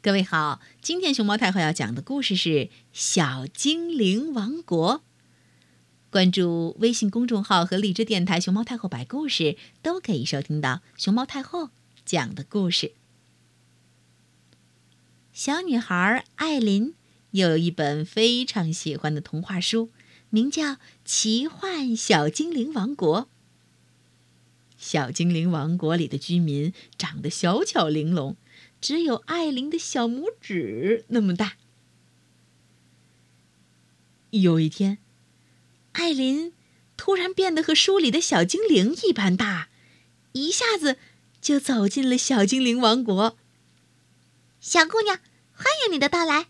各位好，今天熊猫太后要讲的故事是《小精灵王国》。关注微信公众号和荔枝电台“熊猫太后摆故事”，都可以收听到熊猫太后讲的故事。小女孩艾琳有一本非常喜欢的童话书，名叫《奇幻小精灵王国》。小精灵王国里的居民长得小巧玲珑。只有艾琳的小拇指那么大。有一天，艾琳突然变得和书里的小精灵一般大，一下子就走进了小精灵王国。小姑娘，欢迎你的到来！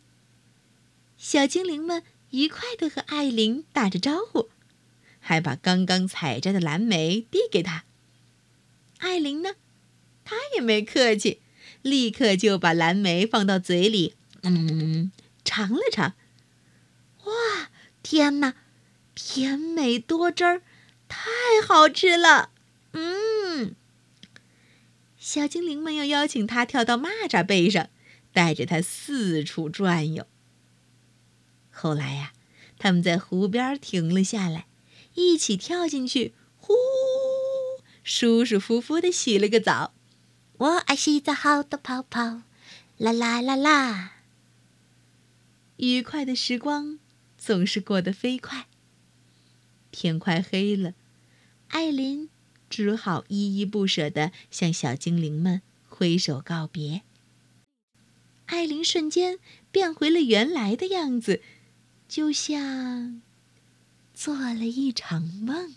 小精灵们愉快地和艾琳打着招呼，还把刚刚采摘的蓝莓递给她。艾琳呢，她也没客气。立刻就把蓝莓放到嘴里，嗯，尝了尝。哇，天哪，甜美多汁儿，太好吃了！嗯，小精灵们又邀请他跳到蚂蚱背上，带着他四处转悠。后来呀，他们在湖边停了下来，一起跳进去，呼，舒舒服服的洗了个澡。我爱洗澡好多泡泡，啦啦啦啦！愉快的时光总是过得飞快。天快黑了，艾琳只好依依不舍地向小精灵们挥手告别。艾琳瞬间变回了原来的样子，就像做了一场梦。